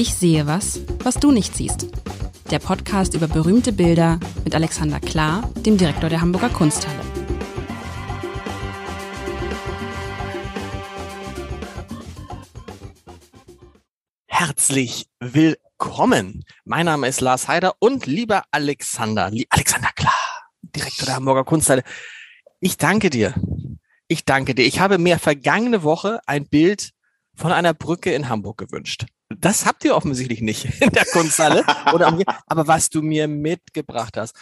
Ich sehe was, was du nicht siehst. Der Podcast über berühmte Bilder mit Alexander Klar, dem Direktor der Hamburger Kunsthalle. Herzlich willkommen. Mein Name ist Lars Heider und lieber Alexander, Alexander Klar, Direktor der Hamburger Kunsthalle. Ich danke dir. Ich danke dir. Ich habe mir vergangene Woche ein Bild von einer Brücke in Hamburg gewünscht. Das habt ihr offensichtlich nicht in der Kunsthalle. oder aber was du mir mitgebracht hast.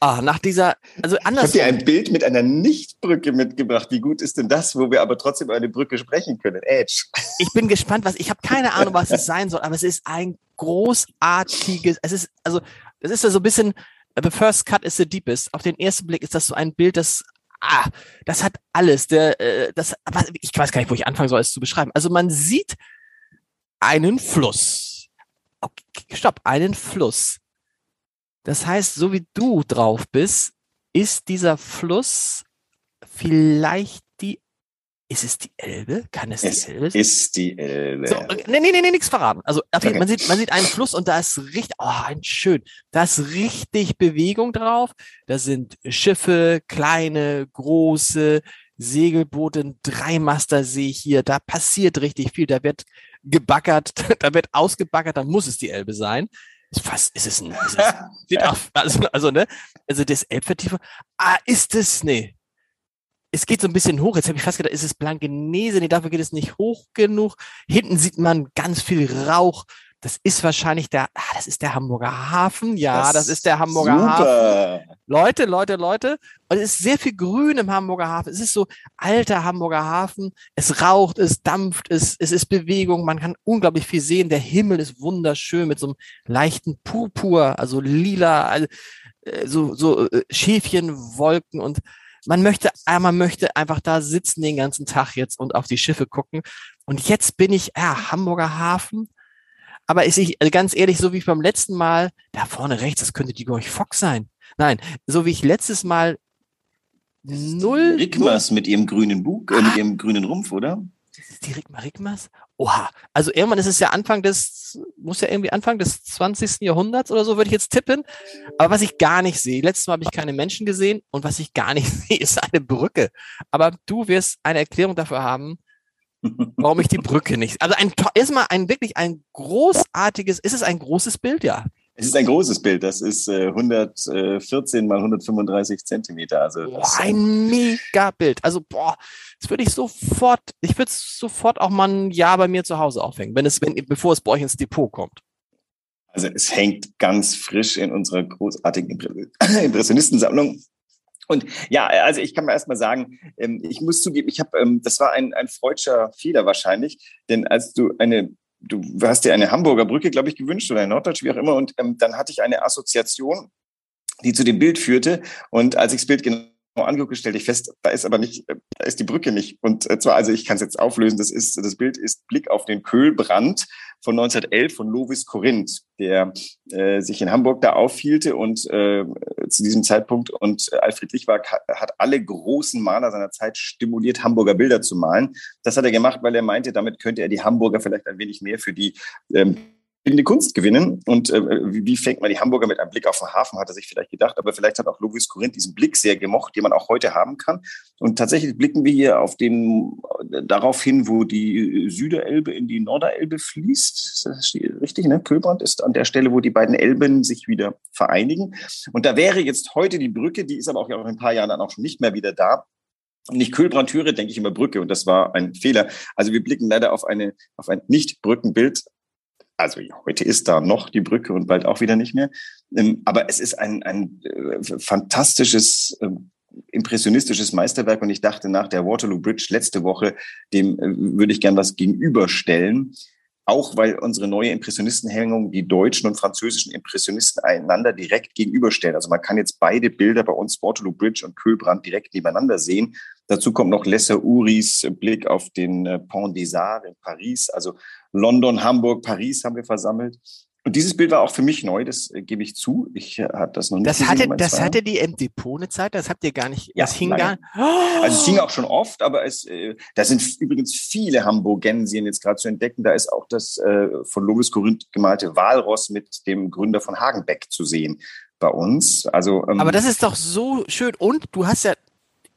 Ah, nach dieser, also anders. Ich habe dir ein Bild mit einer Nichtbrücke mitgebracht. Wie gut ist denn das, wo wir aber trotzdem über eine Brücke sprechen können? Edge. Ich bin gespannt, was, ich habe keine Ahnung, was es sein soll, aber es ist ein großartiges, es ist, also, es ist ja so ein bisschen, the first cut is the deepest. Auf den ersten Blick ist das so ein Bild, das ah, das hat alles. Der, äh, das, aber ich weiß gar nicht, wo ich anfangen soll, es zu beschreiben. Also man sieht einen Fluss. Okay, stopp, einen Fluss. Das heißt, so wie du drauf bist, ist dieser Fluss vielleicht ist es die Elbe? Kann es, es die Elbe sein? ist die Elbe. So, nee, nee, nee, nee, nichts verraten. Also okay. man, sieht, man sieht einen Fluss und da ist richtig, oh, ein schön, da ist richtig Bewegung drauf. Da sind Schiffe, kleine, große, Segelboote, Dreimaster sehe ich hier. Da passiert richtig viel. Da wird gebackert, da wird ausgebackert, da muss es die Elbe sein. Fast, ist es ein, ist es, also, also, ne, also das Elbvertiefung. Ah, ist es, nee, es geht so ein bisschen hoch. Jetzt habe ich fast gedacht, ist es Blankenese? Nee, dafür geht es nicht hoch genug. Hinten sieht man ganz viel Rauch. Das ist wahrscheinlich der, ah, das ist der Hamburger Hafen. Ja, das, das ist der Hamburger super. Hafen. Leute, Leute, Leute. Und es ist sehr viel Grün im Hamburger Hafen. Es ist so alter Hamburger Hafen. Es raucht, es dampft, es, es ist Bewegung. Man kann unglaublich viel sehen. Der Himmel ist wunderschön mit so einem leichten Purpur, also lila, also, so, so äh, Schäfchenwolken und man möchte, äh, man möchte einfach da sitzen den ganzen Tag jetzt und auf die Schiffe gucken. Und jetzt bin ich, ja, Hamburger Hafen. Aber ist ich, also ganz ehrlich, so wie beim letzten Mal, da vorne rechts, das könnte die Gorch Fox sein. Nein, so wie ich letztes Mal null. Rickmas mit ihrem grünen Bug, äh, mit ihrem grünen Rumpf, oder? Das ist die Rigma Rigmas? Oha. Also irgendwann ist es ja Anfang des, muss ja irgendwie Anfang des 20. Jahrhunderts oder so, würde ich jetzt tippen. Aber was ich gar nicht sehe, letztes Mal habe ich keine Menschen gesehen und was ich gar nicht sehe, ist eine Brücke. Aber du wirst eine Erklärung dafür haben, warum ich die Brücke nicht. Also ein erstmal ein wirklich ein großartiges, ist es ein großes Bild, ja. Es ist ein großes Bild. Das ist äh, 114 mal 135 Zentimeter. Also boah, ein mega Bild. Also boah, das würde ich sofort, ich würde es sofort auch mal ein Jahr bei mir zu Hause aufhängen, wenn es, wenn, bevor es bei euch ins Depot kommt. Also es hängt ganz frisch in unserer großartigen Impressionistensammlung. Und ja, also ich kann mal erstmal sagen, ähm, ich muss zugeben, ich habe, ähm, das war ein, ein freudscher Fehler wahrscheinlich, denn als du eine du hast dir eine Hamburger Brücke, glaube ich, gewünscht oder eine Norddeutsch, wie auch immer. Und ähm, dann hatte ich eine Assoziation, die zu dem Bild führte. Und als ich das Bild genau angeguckt, stellte ich fest, da ist aber nicht, da ist die Brücke nicht. Und äh, zwar, also ich kann es jetzt auflösen, das ist, das Bild ist Blick auf den Köhlbrand von 1911 von Lovis Corinth, der äh, sich in Hamburg da aufhielte und äh, zu diesem Zeitpunkt und Alfred Lichwag hat alle großen Maler seiner Zeit stimuliert, Hamburger Bilder zu malen. Das hat er gemacht, weil er meinte, damit könnte er die Hamburger vielleicht ein wenig mehr für die ähm, bildende Kunst gewinnen. Und äh, wie fängt man die Hamburger mit einem Blick auf den Hafen, hat er sich vielleicht gedacht. Aber vielleicht hat auch Lovis Corinth diesen Blick sehr gemocht, den man auch heute haben kann. Und tatsächlich blicken wir hier auf den, darauf hin, wo die Süderelbe in die Norderelbe fließt. Das ist richtig, ne? Köbrand ist an der Stelle, wo die beiden Elben sich wieder vereinigen. Und da wäre jetzt heute die Brücke, die ist aber auch in ein paar Jahren dann auch schon nicht mehr wieder da nicht Kühlbrand höre, denke ich immer Brücke und das war ein Fehler. Also wir blicken leider auf eine auf ein nicht Brückenbild, also heute ist da noch die Brücke und bald auch wieder nicht mehr. Ähm, aber es ist ein, ein äh, fantastisches, ähm, impressionistisches Meisterwerk und ich dachte nach der Waterloo Bridge letzte Woche, dem äh, würde ich gern was gegenüberstellen. Auch weil unsere neue Impressionistenhängung die deutschen und französischen Impressionisten einander direkt gegenüberstellen. Also man kann jetzt beide Bilder bei uns, Waterloo Bridge und Kühlbrand, direkt nebeneinander sehen. Dazu kommt noch Lesser Uris Blick auf den äh, Pont des Arts in Paris. Also London, Hamburg, Paris haben wir versammelt. Und dieses Bild war auch für mich neu, das äh, gebe ich zu. Ich äh, habe das noch nicht das gesehen. Hatte, das hatte die im Depot eine Zeit, das habt ihr gar nicht, ja, das hing lange. gar oh. Also es hing auch schon oft, aber es, äh, da sind übrigens viele Hamburgensien jetzt gerade zu entdecken. Da ist auch das äh, von Lovis Korinth gemalte Walross mit dem Gründer von Hagenbeck zu sehen bei uns. Also, ähm, aber das ist doch so schön. Und du hast ja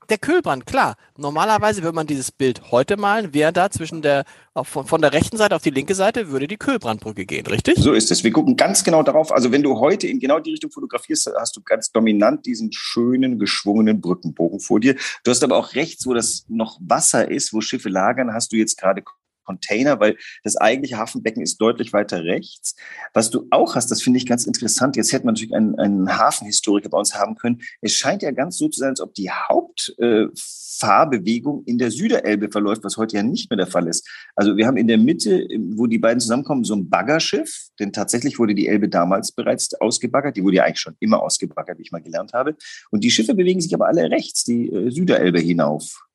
der Kühlbrand, klar. Normalerweise würde man dieses Bild heute malen, wäre da zwischen der, von, von der rechten Seite auf die linke Seite, würde die Kühlbrandbrücke gehen, richtig? So ist es. Wir gucken ganz genau darauf. Also wenn du heute in genau die Richtung fotografierst, hast du ganz dominant diesen schönen, geschwungenen Brückenbogen vor dir. Du hast aber auch rechts, wo das noch Wasser ist, wo Schiffe lagern, hast du jetzt gerade Container, weil das eigentliche Hafenbecken ist deutlich weiter rechts. Was du auch hast, das finde ich ganz interessant. Jetzt hätte man natürlich einen, einen Hafenhistoriker bei uns haben können. Es scheint ja ganz so zu sein, als ob die Hauptfahrbewegung äh, in der Süderelbe verläuft, was heute ja nicht mehr der Fall ist. Also wir haben in der Mitte, wo die beiden zusammenkommen, so ein Baggerschiff, denn tatsächlich wurde die Elbe damals bereits ausgebaggert. Die wurde ja eigentlich schon immer ausgebaggert, wie ich mal gelernt habe. Und die Schiffe bewegen sich aber alle rechts, die äh, Süderelbe hinauf.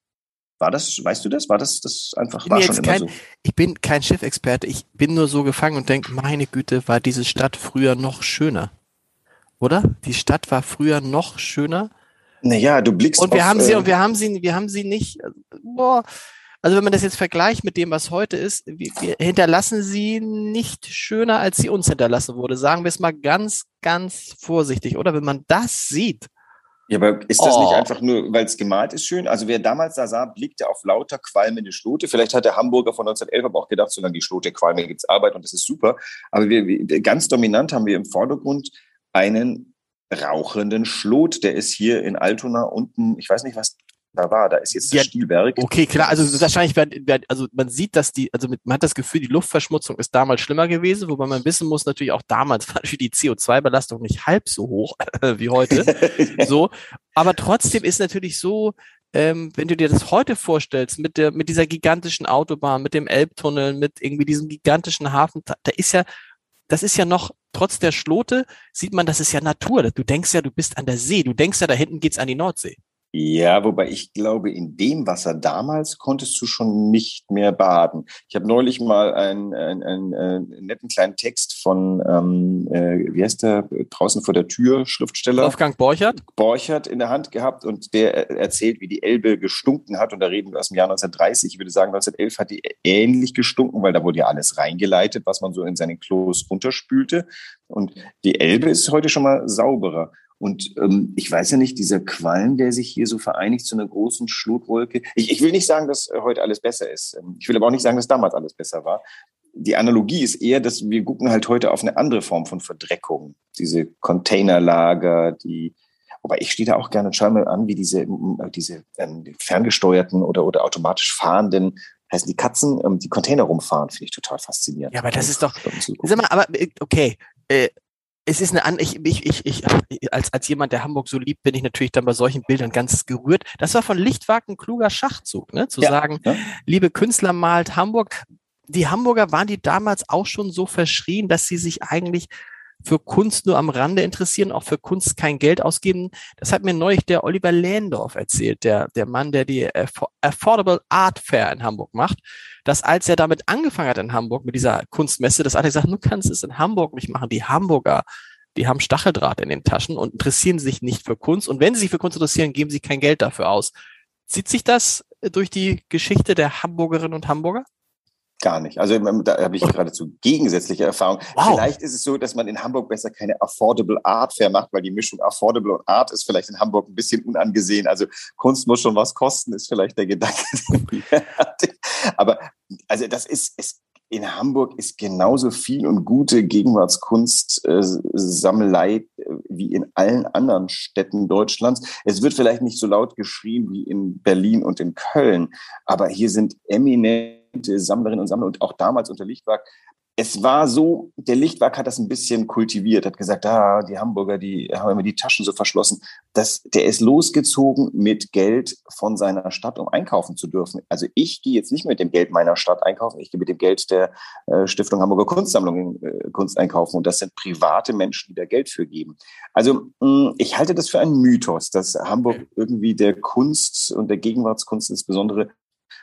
War das, weißt du das? War das, das einfach, war schon kein, immer so? Ich bin kein Schiffexperte. Ich bin nur so gefangen und denke, meine Güte, war diese Stadt früher noch schöner. Oder? Die Stadt war früher noch schöner. Naja, du blickst Und wir auf, haben sie, äh, und wir haben sie, wir haben sie nicht, boah, also wenn man das jetzt vergleicht mit dem, was heute ist, wir, wir hinterlassen sie nicht schöner, als sie uns hinterlassen wurde. Sagen wir es mal ganz, ganz vorsichtig, oder? Wenn man das sieht, ja, aber ist das oh. nicht einfach nur, weil es gemalt ist, schön? Also wer damals da sah, blickte auf lauter qualmende Schlote. Vielleicht hat der Hamburger von 1911 aber auch gedacht, solange die Schlote qualmen, gibt es Arbeit und das ist super. Aber wir, ganz dominant haben wir im Vordergrund einen rauchenden Schlot. Der ist hier in Altona unten, ich weiß nicht, was da war. Da ist jetzt das ja. Okay, klar. Also wahrscheinlich, also man sieht, dass die, also man hat das Gefühl, die Luftverschmutzung ist damals schlimmer gewesen, wobei man wissen muss, natürlich auch damals war die CO2-Belastung nicht halb so hoch wie heute. so, aber trotzdem ist natürlich so, ähm, wenn du dir das heute vorstellst, mit der, mit dieser gigantischen Autobahn, mit dem Elbtunnel, mit irgendwie diesem gigantischen Hafen, da ist ja, das ist ja noch, trotz der Schlote, sieht man, das ist ja Natur. Du denkst ja, du bist an der See. Du denkst ja, da hinten geht's an die Nordsee. Ja, wobei ich glaube, in dem Wasser damals konntest du schon nicht mehr baden. Ich habe neulich mal einen, einen, einen, einen, äh, netten kleinen Text von, ähm, äh, wie heißt der, draußen vor der Tür, Schriftsteller? Wolfgang Borchert? Borchert in der Hand gehabt und der erzählt, wie die Elbe gestunken hat. Und da reden wir aus dem Jahr 1930. Ich würde sagen, 1911 hat die ähnlich gestunken, weil da wurde ja alles reingeleitet, was man so in seinen Klos runterspülte. Und die Elbe ist heute schon mal sauberer. Und ähm, ich weiß ja nicht, dieser Qualm, der sich hier so vereinigt zu einer großen Schlotwolke. Ich, ich will nicht sagen, dass äh, heute alles besser ist. Ähm, ich will aber auch nicht sagen, dass damals alles besser war. Die Analogie ist eher, dass wir gucken halt heute auf eine andere Form von Verdreckung. Diese Containerlager, die, wobei ich stehe da auch gerne und schaue mir an, wie diese, äh, diese ähm, ferngesteuerten oder, oder automatisch fahrenden heißen die Katzen, ähm, die Container rumfahren, finde ich total faszinierend. Ja, aber das ist doch, sag mal, aber äh, okay, äh, es ist eine ich, ich, ich, ich, als, als jemand, der Hamburg so liebt, bin ich natürlich dann bei solchen Bildern ganz gerührt. Das war von Lichtwag ein kluger Schachzug, ne? Zu ja, sagen, ja. liebe Künstler malt Hamburg. Die Hamburger waren die damals auch schon so verschrien, dass sie sich eigentlich für Kunst nur am Rande interessieren, auch für Kunst kein Geld ausgeben. Das hat mir neulich der Oliver Lehndorf erzählt, der, der Mann, der die Affordable Art Fair in Hamburg macht, dass als er damit angefangen hat in Hamburg mit dieser Kunstmesse, dass alle gesagt, du kannst es in Hamburg nicht machen. Die Hamburger, die haben Stacheldraht in den Taschen und interessieren sich nicht für Kunst. Und wenn sie sich für Kunst interessieren, geben sie kein Geld dafür aus. Zieht sich das durch die Geschichte der Hamburgerinnen und Hamburger? Gar nicht. Also da habe ich geradezu gegensätzliche Erfahrung. Wow. Vielleicht ist es so, dass man in Hamburg besser keine Affordable Art Fair macht, weil die Mischung Affordable und Art ist vielleicht in Hamburg ein bisschen unangesehen. Also Kunst muss schon was kosten, ist vielleicht der Gedanke. Aber also das ist, es, in Hamburg ist genauso viel und gute Gegenwartskunst-Sammelei äh, wie in allen anderen Städten Deutschlands. Es wird vielleicht nicht so laut geschrien wie in Berlin und in Köln, aber hier sind eminent Sammlerinnen und Sammler und auch damals unter Lichtwag. Es war so, der Lichtwag hat das ein bisschen kultiviert, hat gesagt, ah, die Hamburger, die haben immer die Taschen so verschlossen. Das, der ist losgezogen mit Geld von seiner Stadt, um einkaufen zu dürfen. Also ich gehe jetzt nicht mit dem Geld meiner Stadt einkaufen, ich gehe mit dem Geld der äh, Stiftung Hamburger Kunstsammlung äh, Kunst einkaufen. Und das sind private Menschen, die da Geld für geben. Also mh, mm, ich halte das für einen Mythos, dass Hamburg irgendwie der Kunst und der Gegenwartskunst insbesondere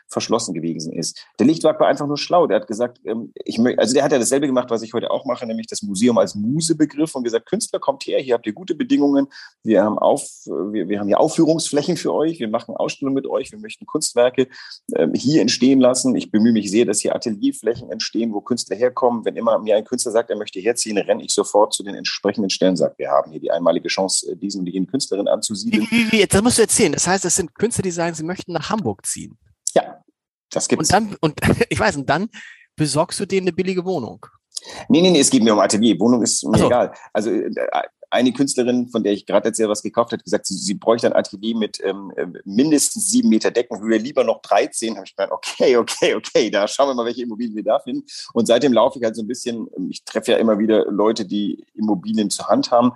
verschlossen gewesen ist. Der Lichtwag war einfach nur schlau. Der hat gesagt, ähm, ich also der hat ja dasselbe gemacht, was ich heute auch mache, nämlich das Museum als Musebegriff und gesagt, Künstler kommt her, hier habt ihr gute Bedingungen, wir haben auf, wir, wir haben hier Aufführungsflächen für euch, wir machen Ausstellungen mit euch, wir möchten Kunstwerke ähm, hier entstehen lassen. Ich bemühe mich sehr, dass hier Atelierflächen entstehen, wo Künstler herkommen. Wenn immer mir ein Künstler sagt, er möchte herziehen, renne ich sofort zu den entsprechenden Stellen, sagt, wir haben hier die einmalige Chance, äh, diesen und jenen Künstlerin anzusiedeln. Wie, wie, wie, das musst du erzählen. Das heißt, es sind Künstler, die sagen, sie möchten nach Hamburg ziehen. Ja, das gibt's. Und dann, und ich weiß, und dann besorgst du denen eine billige Wohnung. Nee, nee, nee, es geht mir um Atelier. Wohnung ist mir so. egal. Also äh, eine Künstlerin, von der ich gerade erzählt was gekauft hat, gesagt, sie, sie bräuchte ein Atelier mit ähm, äh, mindestens sieben Meter Deckenhöhe, lieber noch 13. Habe ich gedacht, okay, okay, okay, da schauen wir mal, welche Immobilien wir da finden. Und seitdem laufe ich halt so ein bisschen, ähm, ich treffe ja immer wieder Leute, die Immobilien zur Hand haben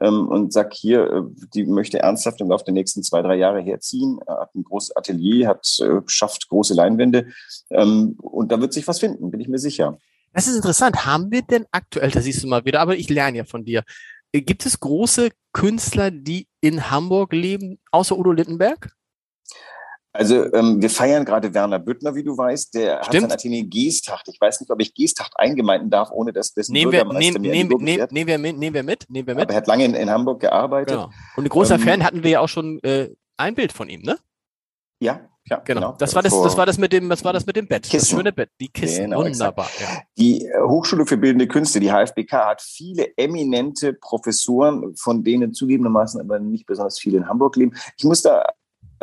ähm, und sag hier, äh, die möchte ernsthaft im Laufe der nächsten zwei, drei Jahre herziehen, hat ein großes Atelier, hat äh, schafft große Leinwände ähm, und da wird sich was finden, bin ich mir sicher. Das ist interessant. Haben wir denn aktuell, da siehst du mal wieder, aber ich lerne ja von dir, Gibt es große Künstler, die in Hamburg leben, außer Udo Lindenberg? Also ähm, wir feiern gerade Werner Büttner, wie du weißt. Der Stimmt. hat sein Atelier Geesthacht. Ich weiß nicht, ob ich Geesthacht eingemeinden darf, ohne dass das nehmen wir, nehm, nehm, nehm, nehmen wir mit, nehmen wir mit, nehmen wir mit. Aber er hat lange in, in Hamburg gearbeitet. Genau. Und ein großer ähm, Fan hatten wir ja auch schon äh, ein Bild von ihm, ne? Ja, ja, genau. genau. Das war das, das war das mit dem, was war das mit dem Bett? Kissen. Das schöne Bett, die Kissen. Genau, Wunderbar. Ja. Die äh, Hochschule für Bildende Künste, die HFBK, hat viele eminente Professoren, von denen zugegebenermaßen aber nicht besonders viele in Hamburg leben. Ich muss da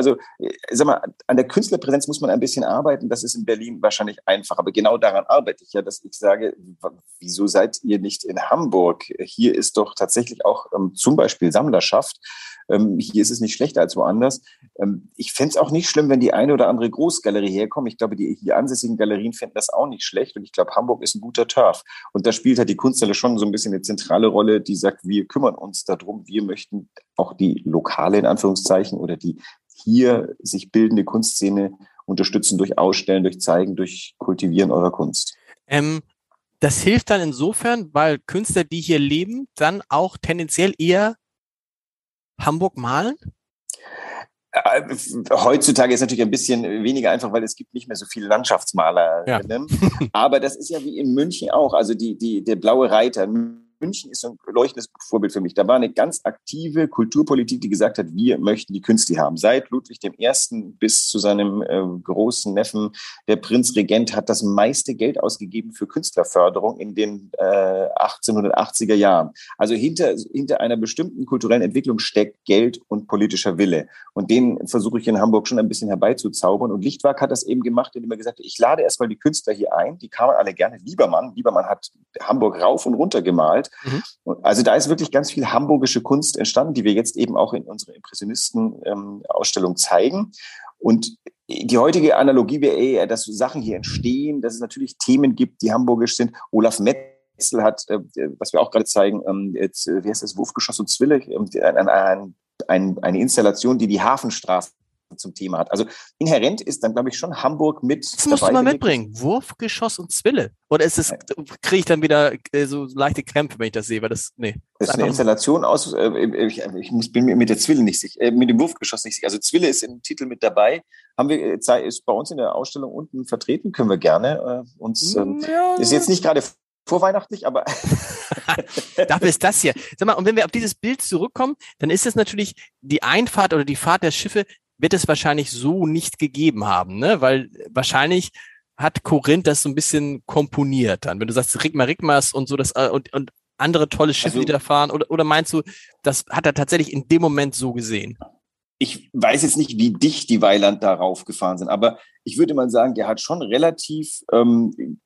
also, äh, sag mal, an der Künstlerpräsenz muss man ein bisschen arbeiten. Das ist in Berlin wahrscheinlich einfach. Aber genau daran arbeite ich ja, dass ich sage, wieso seid ihr nicht in Hamburg? Hier ist doch tatsächlich auch ähm, zum Beispiel Sammlerschaft. Ähm, hier ist es nicht schlechter als woanders. Ähm, ich fände es auch nicht schlimm, wenn die eine oder andere Großgalerie herkommt. Ich glaube, die hier ansässigen Galerien fänden das auch nicht schlecht. Und ich glaube, Hamburg ist ein guter Turf. Und da spielt halt die Kunsthalle schon so ein bisschen eine zentrale Rolle, die sagt, wir kümmern uns darum. Wir möchten auch die lokale, in Anführungszeichen, oder die hier sich bildende Kunstszene unterstützen durch Ausstellen, durch Zeigen, durch Kultivieren eurer Kunst. Ähm, das hilft dann insofern, weil Künstler, die hier leben, dann auch tendenziell eher Hamburg malen? Äh, heutzutage ist natürlich ein bisschen weniger einfach, weil es gibt nicht mehr so viele Landschaftsmaler. Ja. Aber das ist ja wie in München auch. Also die, die, der blaue Reiter. München ist ein leuchtendes Vorbild für mich. Da war eine ganz aktive Kulturpolitik, die gesagt hat, wir möchten die Künste haben. Seit Ludwig I. bis zu seinem äh, großen Neffen, der Prinzregent, hat das meiste Geld ausgegeben für Künstlerförderung in den äh, 1880er Jahren. Also hinter, hinter einer bestimmten kulturellen Entwicklung steckt Geld und politischer Wille. Und den versuche ich in Hamburg schon ein bisschen herbeizuzaubern. Und Lichtwag hat das eben gemacht, indem er gesagt hat, ich lade erstmal die Künstler hier ein. Die kamen alle gerne. Liebermann, Liebermann hat Hamburg rauf und runter gemalt. Mhm. Also da ist wirklich ganz viel hamburgische Kunst entstanden, die wir jetzt eben auch in unserer Impressionisten-Ausstellung ähm, zeigen. Und die heutige Analogie wäre eher, dass Sachen hier entstehen, dass es natürlich Themen gibt, die hamburgisch sind. Olaf Metzel hat, äh, was wir auch gerade zeigen, ähm, jetzt, äh, wie heißt das, Wurfgeschoss und Zwille, äh, ein, ein, ein, eine Installation, die die Hafenstraße zum Thema hat. Also inhärent ist dann, glaube ich, schon Hamburg mit. Das musst du mal mitbringen. Wurfgeschoss und Zwille. Oder ist es, kriege ich dann wieder äh, so leichte Krämpfe, wenn ich das sehe, weil das, nee. Das ist eine Installation aus, äh, ich, ich muss, bin mir mit der Zwille nicht sicher, äh, mit dem Wurfgeschoss nicht sicher. Also Zwille ist im Titel mit dabei. Haben wir, äh, ist bei uns in der Ausstellung unten vertreten, können wir gerne äh, uns, ähm, ja. ist jetzt nicht gerade vorweihnachtlich, aber. Dafür ist das hier. Sag mal, und wenn wir auf dieses Bild zurückkommen, dann ist es natürlich die Einfahrt oder die Fahrt der Schiffe wird es wahrscheinlich so nicht gegeben haben, ne? Weil wahrscheinlich hat Korinth das so ein bisschen komponiert dann. Wenn du sagst Rigma Rigmas und so das äh, und, und andere tolle Schiffe, also, die da fahren, oder, oder meinst du, das hat er tatsächlich in dem Moment so gesehen? Ich weiß jetzt nicht, wie dicht die Weiland darauf gefahren sind, aber ich würde mal sagen, der hat schon relativ ähm,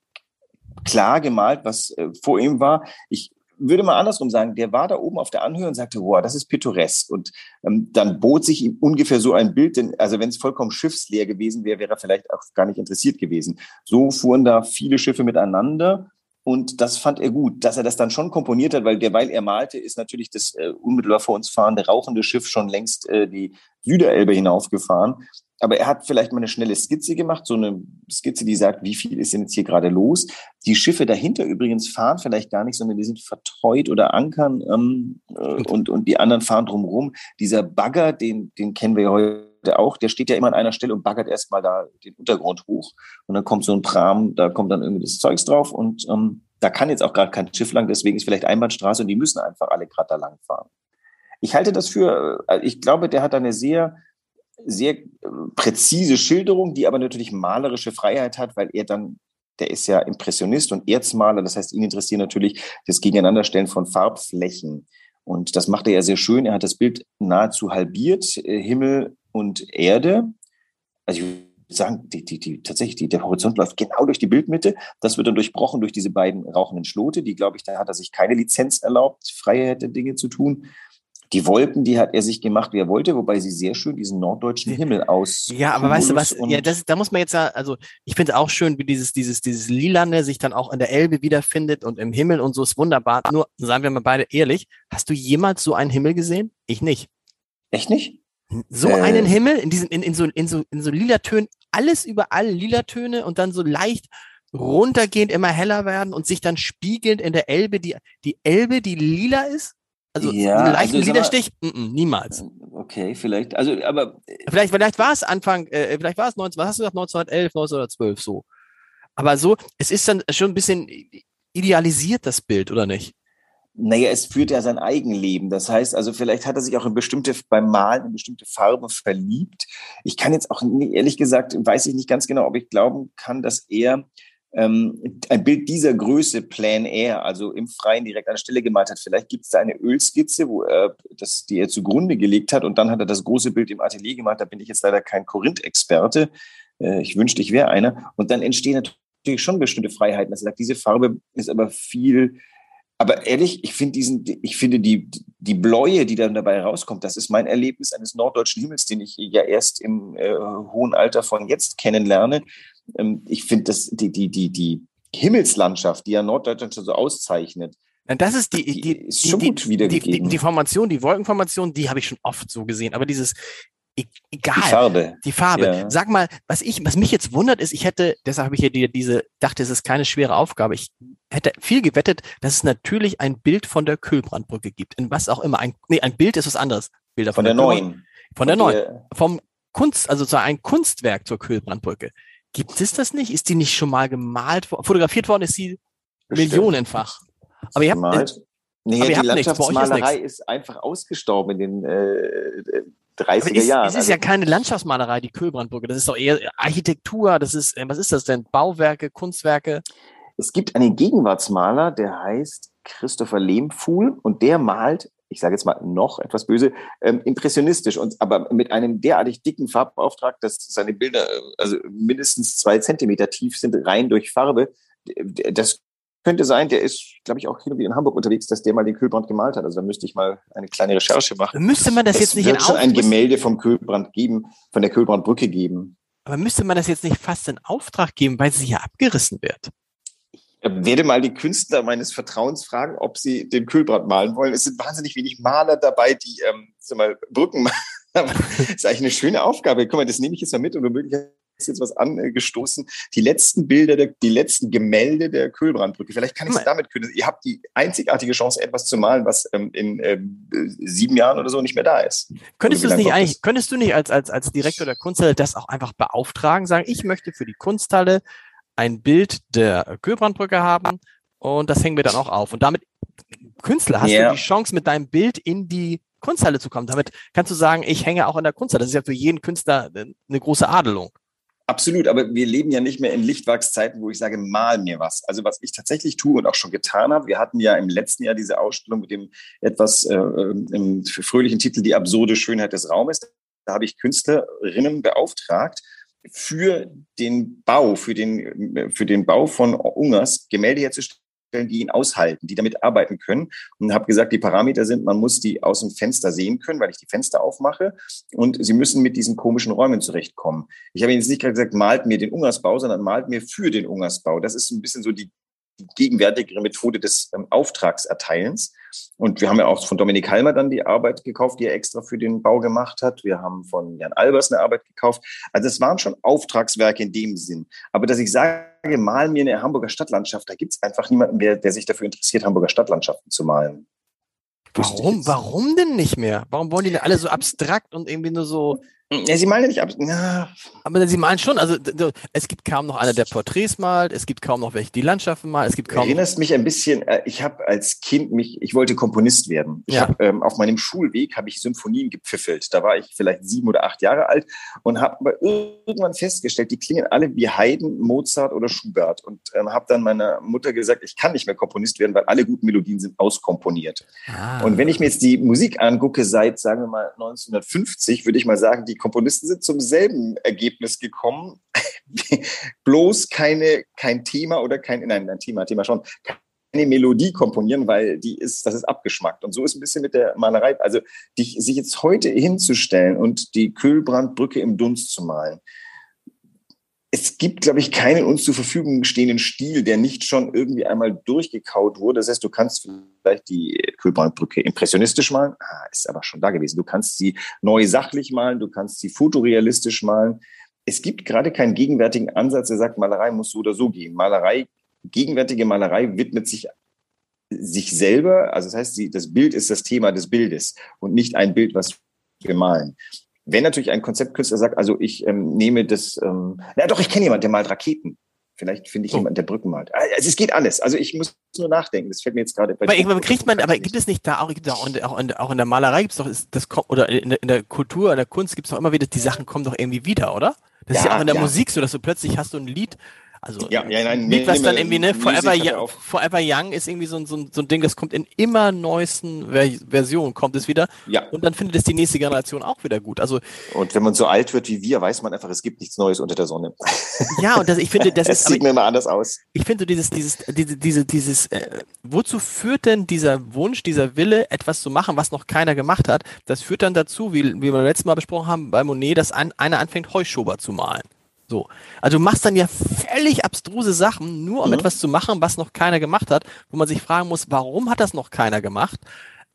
klar gemalt, was äh, vor ihm war. Ich würde mal andersrum sagen, der war da oben auf der Anhöhe und sagte, wow, das ist pittoresk. Und ähm, dann bot sich ihm ungefähr so ein Bild, denn also wenn es vollkommen schiffsleer gewesen wäre, wäre er vielleicht auch gar nicht interessiert gewesen. So fuhren da viele Schiffe miteinander. Und das fand er gut, dass er das dann schon komponiert hat, weil derweil er malte, ist natürlich das äh, unmittelbar vor uns fahrende rauchende Schiff schon längst äh, die Süderelbe hinaufgefahren aber er hat vielleicht mal eine schnelle Skizze gemacht, so eine Skizze, die sagt, wie viel ist denn jetzt hier gerade los. Die Schiffe dahinter übrigens fahren vielleicht gar nicht, sondern die sind vertreut oder ankern ähm, äh, und, und die anderen fahren drumherum. Dieser Bagger, den, den kennen wir ja heute auch, der steht ja immer an einer Stelle und baggert erstmal da den Untergrund hoch. Und dann kommt so ein Pram, da kommt dann irgendwie das Zeugs drauf und ähm, da kann jetzt auch gerade kein Schiff lang, deswegen ist vielleicht Einbahnstraße und die müssen einfach alle gerade da lang fahren. Ich halte das für, äh, ich glaube, der hat eine sehr, sehr äh, präzise Schilderung, die aber natürlich malerische Freiheit hat, weil er dann, der ist ja Impressionist und Erzmaler, das heißt, ihn interessiert natürlich das Gegeneinanderstellen von Farbflächen. Und das macht er ja sehr schön. Er hat das Bild nahezu halbiert, äh, Himmel und Erde. Also ich sagen, die, die, die, tatsächlich, die, der Horizont läuft genau durch die Bildmitte. Das wird dann durchbrochen durch diese beiden rauchenden Schlote, die, glaube ich, da hat er sich keine Lizenz erlaubt, freie Dinge zu tun. Die Wolken, die hat er sich gemacht, wie er wollte, wobei sie sehr schön diesen norddeutschen Himmel aus. Ja, aber weißt du was? Ja, das, da muss man jetzt ja, also ich finde es auch schön, wie dieses, dieses, dieses Lilane sich dann auch in der Elbe wiederfindet und im Himmel und so ist wunderbar. Nur, sagen wir mal beide ehrlich, hast du jemals so einen Himmel gesehen? Ich nicht. Echt nicht? So äh, einen Himmel in diesen, in, in so, in so, in so lila Tönen, alles überall lila Töne und dann so leicht runtergehend immer heller werden und sich dann spiegelnd in der Elbe, die, die Elbe, die lila ist? Also ja, einen leichten also, Liederstich? Mm -mm, niemals. Okay, vielleicht. Also, aber vielleicht, vielleicht war es Anfang, äh, vielleicht war es 19, was hast du gesagt, 1911, 1912 so. Aber so, es ist dann schon ein bisschen idealisiert das Bild, oder nicht? Naja, es führt ja sein Eigenleben. Das heißt, also vielleicht hat er sich auch in bestimmte, beim Malen in bestimmte Farben verliebt. Ich kann jetzt auch, ehrlich gesagt, weiß ich nicht ganz genau, ob ich glauben kann, dass er ähm, ein Bild dieser Größe Plan Air, also im Freien direkt an der Stelle gemalt hat. Vielleicht gibt es da eine Ölskizze, wo er das, die er zugrunde gelegt hat und dann hat er das große Bild im Atelier gemacht. Da bin ich jetzt leider kein Korinth-Experte. Äh, ich wünschte, ich wäre einer. Und dann entstehen natürlich schon bestimmte Freiheiten. Also er sagt, diese Farbe ist aber viel aber ehrlich, ich finde diesen, ich finde die, die Bläue, die dann dabei rauskommt, das ist mein Erlebnis eines norddeutschen Himmels, den ich ja erst im äh, hohen Alter von jetzt kennenlerne. Ähm, ich finde das, die, die, die, die Himmelslandschaft, die ja Norddeutschland schon so auszeichnet, das ist die, die, die, die. Die, die, Formation, die Wolkenformation, die habe ich schon oft so gesehen. Aber dieses, egal. Die Farbe. Die Farbe. Ja. Sag mal, was ich, was mich jetzt wundert ist, ich hätte, deshalb habe ich hier die, diese, dachte, es ist keine schwere Aufgabe. Ich hätte viel gewettet, dass es natürlich ein Bild von der Kühlbrandbrücke gibt. In was auch immer. Ein, nee, ein Bild ist was anderes. Bilder von, von der, der neuen. Von der neuen. Vom Kunst, also so ein Kunstwerk zur Kühlbrandbrücke. Gibt es das nicht? Ist die nicht schon mal gemalt, fotografiert worden? Ist sie Bestimmt. millionenfach? Aber ihr habt, gemalt. Nee, aber die Landschaftsmalerei ist, ist, einfach ausgestorben in den äh, 30er ist, Jahren. Es ist also, ja keine Landschaftsmalerei, die Köhlbrandbrücke. Das ist doch eher Architektur. Das ist, was ist das denn? Bauwerke, Kunstwerke? Es gibt einen Gegenwartsmaler, der heißt Christopher Lehmfuhl und der malt ich sage jetzt mal noch etwas böse, ähm, impressionistisch und aber mit einem derartig dicken Farbauftrag, dass seine Bilder äh, also mindestens zwei Zentimeter tief sind, rein durch Farbe. Das könnte sein, der ist, glaube ich, auch hier in Hamburg unterwegs, dass der mal den Kühlbrand gemalt hat. Also da müsste ich mal eine kleine Recherche machen. Müsste man das es jetzt nicht wird in schon ein Gemälde vom Kühlbrand geben, von der Kühlbrandbrücke geben. Aber müsste man das jetzt nicht fast in Auftrag geben, weil sie ja abgerissen wird? werde mal die Künstler meines Vertrauens fragen, ob sie den Kühlbrand malen wollen. Es sind wahnsinnig wenig Maler dabei, die ähm, mal, Brücken machen. das ist eigentlich eine schöne Aufgabe. Guck mal, das nehme ich jetzt mal mit und womöglich ist jetzt was angestoßen. Die letzten Bilder, der, die letzten Gemälde der Kühlbrandbrücke. Vielleicht kann ich es damit können. Ihr habt die einzigartige Chance, etwas zu malen, was ähm, in ähm, sieben Jahren oder so nicht mehr da ist. Könntest du es nicht eigentlich, könntest du nicht als, als, als Direktor der Kunsthalle das auch einfach beauftragen, sagen, ich möchte für die Kunsthalle ein Bild der Kühlbrandbrücke haben und das hängen wir dann auch auf. Und damit, Künstler, hast yeah. du die Chance, mit deinem Bild in die Kunsthalle zu kommen. Damit kannst du sagen, ich hänge auch in der Kunsthalle. Das ist ja für jeden Künstler eine große Adelung. Absolut, aber wir leben ja nicht mehr in Lichtwachszeiten, wo ich sage, mal mir was. Also was ich tatsächlich tue und auch schon getan habe, wir hatten ja im letzten Jahr diese Ausstellung mit dem etwas äh, im fröhlichen Titel Die absurde Schönheit des Raumes. Da habe ich Künstlerinnen beauftragt, für den Bau, für den, für den Bau von Ungers Gemälde herzustellen, die ihn aushalten, die damit arbeiten können. Und habe gesagt, die Parameter sind, man muss die aus dem Fenster sehen können, weil ich die Fenster aufmache. Und sie müssen mit diesen komischen Räumen zurechtkommen. Ich habe Ihnen jetzt nicht gerade gesagt, malt mir den Ungersbau, sondern malt mir für den Ungersbau. Das ist ein bisschen so die die gegenwärtigere Methode des ähm, Auftragserteilens. Und wir haben ja auch von Dominik Halmer dann die Arbeit gekauft, die er extra für den Bau gemacht hat. Wir haben von Jan Albers eine Arbeit gekauft. Also es waren schon Auftragswerke in dem Sinn. Aber dass ich sage, mal mir eine Hamburger Stadtlandschaft, da gibt es einfach niemanden, der, der sich dafür interessiert, Hamburger Stadtlandschaften zu malen. Warum? Warum denn nicht mehr? Warum wollen die denn alle so abstrakt und irgendwie nur so Ja, sie malen ja nicht ab. Ja. Aber sie malen schon. Also es gibt kaum noch einer, der Porträts malt. Es gibt kaum noch welche, die Landschaften malen. Es gibt kaum. Du erinnerst mich ein bisschen. Äh, ich habe als Kind mich, ich wollte Komponist werden. Ich ja. hab, ähm, auf meinem Schulweg habe ich Symphonien gepfiffelt. Da war ich vielleicht sieben oder acht Jahre alt und habe irgendwann festgestellt, die klingen alle wie Haydn, Mozart oder Schubert. Und ähm, habe dann meiner Mutter gesagt, ich kann nicht mehr Komponist werden, weil alle guten Melodien sind auskomponiert. Ah. Und wenn ich mir jetzt die Musik angucke seit, sagen wir mal 1950, würde ich mal sagen, die Komponisten sind zum selben Ergebnis gekommen. Bloß keine, kein Thema oder kein, nein, ein Thema, Thema schon, keine Melodie komponieren, weil die ist, das ist abgeschmackt. Und so ist ein bisschen mit der Malerei. Also, die, sich jetzt heute hinzustellen und die Kühlbrandbrücke im Dunst zu malen, es gibt, glaube ich, keinen uns zur Verfügung stehenden Stil, der nicht schon irgendwie einmal durchgekaut wurde. Das heißt, du kannst vielleicht die Kühlbrandbrücke impressionistisch malen, ah, ist aber schon da gewesen. Du kannst sie neu sachlich malen, du kannst sie fotorealistisch malen. Es gibt gerade keinen gegenwärtigen Ansatz, der sagt, Malerei muss so oder so gehen. Malerei, gegenwärtige Malerei widmet sich sich selber, also das heißt, das Bild ist das Thema des Bildes und nicht ein Bild, was wir malen. Wenn natürlich ein Konzeptkünstler sagt, also ich ähm, nehme das, ähm, na doch, ich kenne jemanden, der malt Raketen. Vielleicht finde ich oh. jemanden, der Brücken malt. Also es geht alles. Also ich muss nur nachdenken. Das fällt mir jetzt gerade bei. Aber irgendwann kriegt man, aber gibt es nicht da auch, gibt es auch, in, auch, in, auch in der Malerei gibt es doch, ist das oder in der, in der Kultur, in der Kunst gibt es doch immer wieder, die Sachen kommen doch irgendwie wieder, oder? Das ja, ist ja auch in der ja. Musik so, dass du plötzlich hast du ein Lied, also ja, ja, nein, Lied, was dann irgendwie, ne, Forever, Young, Forever Young ist irgendwie so, so, so ein Ding, das kommt in immer neuesten Ver Versionen, kommt es wieder. Ja. Und dann findet es die nächste Generation auch wieder gut. Also, und wenn man so alt wird wie wir, weiß man einfach, es gibt nichts Neues unter der Sonne. Ja, und das, ich finde, das es ist. sieht mir immer anders aus. Ich finde dieses, dieses, diese, diese, dieses, äh, wozu führt denn dieser Wunsch, dieser Wille, etwas zu machen, was noch keiner gemacht hat? Das führt dann dazu, wie, wie wir letztes Mal besprochen haben, bei Monet, dass ein, einer anfängt, Heuschober zu malen. So. Also du machst dann ja völlig abstruse Sachen, nur um mhm. etwas zu machen, was noch keiner gemacht hat, wo man sich fragen muss, warum hat das noch keiner gemacht?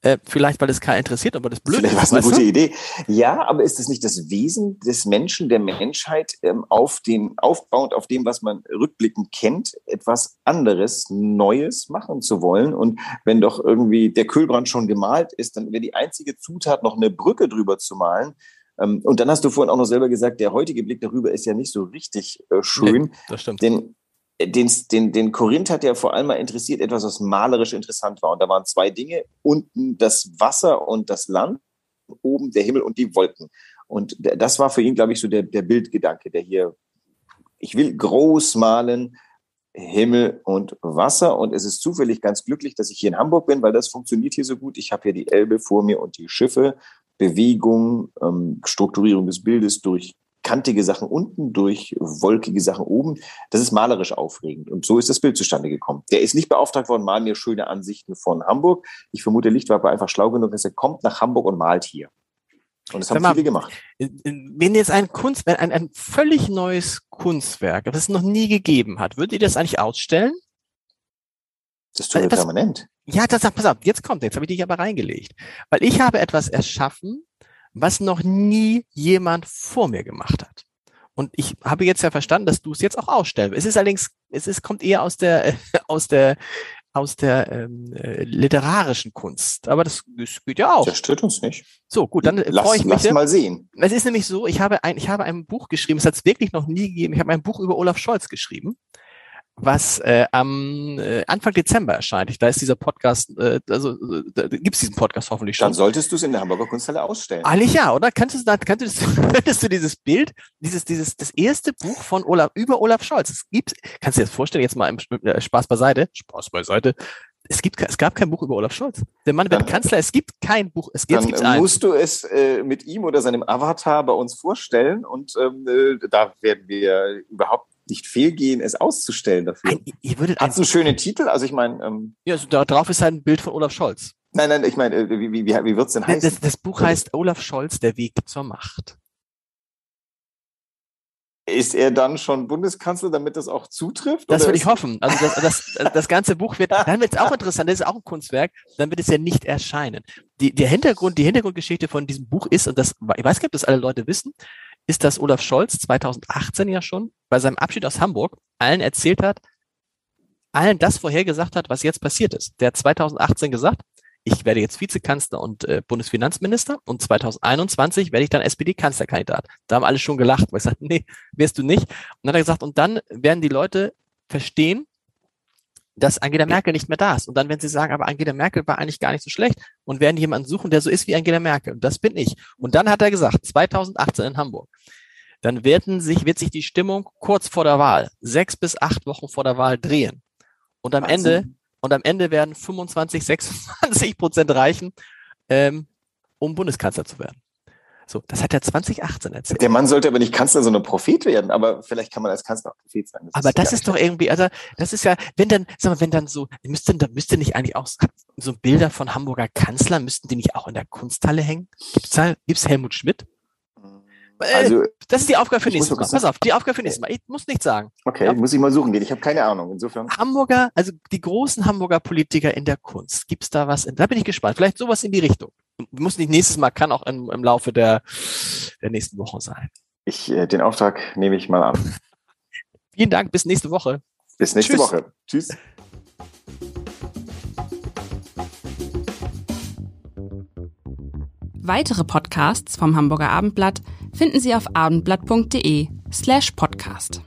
Äh, vielleicht, weil es keiner interessiert, aber das blöd vielleicht ist. Vielleicht war es eine gute du? Idee. Ja, aber ist es nicht das Wesen des Menschen, der Menschheit, ähm, auf den, aufbauend auf dem, was man rückblickend kennt, etwas anderes, Neues machen zu wollen? Und wenn doch irgendwie der Kühlbrand schon gemalt ist, dann wäre die einzige Zutat, noch eine Brücke drüber zu malen, und dann hast du vorhin auch noch selber gesagt, der heutige Blick darüber ist ja nicht so richtig äh, schön. Nee, das stimmt. Den, äh, den, den, den Korinth hat ja vor allem mal interessiert, etwas, was malerisch interessant war. Und da waren zwei Dinge. Unten das Wasser und das Land, oben der Himmel und die Wolken. Und das war für ihn, glaube ich, so der, der Bildgedanke, der hier, ich will groß malen, Himmel und Wasser. Und es ist zufällig ganz glücklich, dass ich hier in Hamburg bin, weil das funktioniert hier so gut. Ich habe hier die Elbe vor mir und die Schiffe Bewegung, ähm, Strukturierung des Bildes durch kantige Sachen unten, durch wolkige Sachen oben. Das ist malerisch aufregend. Und so ist das Bild zustande gekommen. Der ist nicht beauftragt worden, mal mir schöne Ansichten von Hamburg. Ich vermute, Lichtwag war einfach schlau genug, dass er kommt nach Hamburg und malt hier. Und das haben mal, viele gemacht. Wenn jetzt ein Kunst, ein, ein völlig neues Kunstwerk, das es noch nie gegeben hat, würdet ihr das eigentlich ausstellen? Das tun wir permanent. Ja, das, pass auf, jetzt kommt, jetzt habe ich dich aber reingelegt. Weil ich habe etwas erschaffen, was noch nie jemand vor mir gemacht hat. Und ich habe jetzt ja verstanden, dass du es jetzt auch ausstellst. Es ist allerdings, es ist, kommt eher aus der, aus der, aus der ähm, äh, literarischen Kunst. Aber das, das geht ja auch. Das stört uns nicht. So, gut, dann lass, freue ich mich. Lass mal sehen. Es ist nämlich so, ich habe ein, ich habe ein Buch geschrieben, es hat es wirklich noch nie gegeben. Ich habe ein Buch über Olaf Scholz geschrieben was äh, am äh, Anfang Dezember erscheint. Ich, da ist dieser Podcast, äh, also äh, da gibt es diesen Podcast hoffentlich schon. Dann solltest du es in der Hamburger Kunsthalle ausstellen. Eigentlich ja, oder? Könntest du, könntest, könntest du dieses Bild, dieses, dieses, das erste Buch von Olaf, über Olaf Scholz, es gibt, kannst du dir das vorstellen, jetzt mal im äh, Spaß beiseite, Spaß beiseite, es, gibt, es gab kein Buch über Olaf Scholz. Der Mann wird Kanzler. Es gibt kein Buch. Es gibt, dann es musst du es äh, mit ihm oder seinem Avatar bei uns vorstellen und ähm, äh, da werden wir überhaupt nicht fehlgehen, es auszustellen dafür. Ein, ihr würdet Hat es einen schönen Titel? Also ich meine. Ähm, ja, also da drauf ist ein Bild von Olaf Scholz. Nein, nein, ich meine, äh, wie, wie, wie wird es denn heißen? Das, das Buch heißt Olaf Scholz, der Weg zur Macht. Ist er dann schon Bundeskanzler, damit das auch zutrifft? Das würde ich hoffen. Also das, das, das ganze Buch wird, dann wird es auch interessant, das ist auch ein Kunstwerk, dann wird es ja nicht erscheinen. Die, der Hintergrund, die Hintergrundgeschichte von diesem Buch ist, und das, ich weiß nicht, ob das alle Leute wissen, ist, dass Olaf Scholz 2018 ja schon bei seinem Abschied aus Hamburg allen erzählt hat, allen das vorhergesagt hat, was jetzt passiert ist. Der hat 2018 gesagt, ich werde jetzt Vizekanzler und äh, Bundesfinanzminister und 2021 werde ich dann SPD-Kanzlerkandidat. Da haben alle schon gelacht, weil ich sagte, nee, wirst du nicht. Und dann hat er gesagt, und dann werden die Leute verstehen, dass Angela Merkel nicht mehr da ist. Und dann werden sie sagen, aber Angela Merkel war eigentlich gar nicht so schlecht und werden jemanden suchen, der so ist wie Angela Merkel. Und das bin ich. Und dann hat er gesagt, 2018 in Hamburg, dann werden sich, wird sich die Stimmung kurz vor der Wahl, sechs bis acht Wochen vor der Wahl drehen. Und am Wahnsinn. Ende, und am Ende werden 25, 26 Prozent reichen, ähm, um Bundeskanzler zu werden. So, das hat er 2018 erzählt. Der Mann sollte aber nicht Kanzler, sondern Prophet werden, aber vielleicht kann man als Kanzler auch Prophet sein. Das aber ist das ist doch irgendwie, also das ist ja, wenn dann, sag mal, wenn dann so, müsste, da müsste nicht eigentlich auch so Bilder von Hamburger Kanzler, müssten die nicht auch in der Kunsthalle hängen? Gibt's da, gibt's Helmut Schmidt? Äh, also, das ist die Aufgabe für nächstes Mal. Pass auf, die Aufgabe für nächstes Mal. Ich muss nichts sagen. Okay, ja. muss ich mal suchen gehen. Ich habe keine Ahnung. Insofern. Hamburger, also die großen Hamburger Politiker in der Kunst. Gibt's da was? In, da bin ich gespannt. Vielleicht sowas in die Richtung. Muss nicht nächstes Mal, kann auch im, im Laufe der, der nächsten Woche sein. Ich, äh, den Auftrag nehme ich mal an. Vielen Dank. Bis nächste Woche. Bis nächste Tschüss. Woche. Tschüss. Weitere Podcasts vom Hamburger Abendblatt finden Sie auf abendblatt.de slash podcast.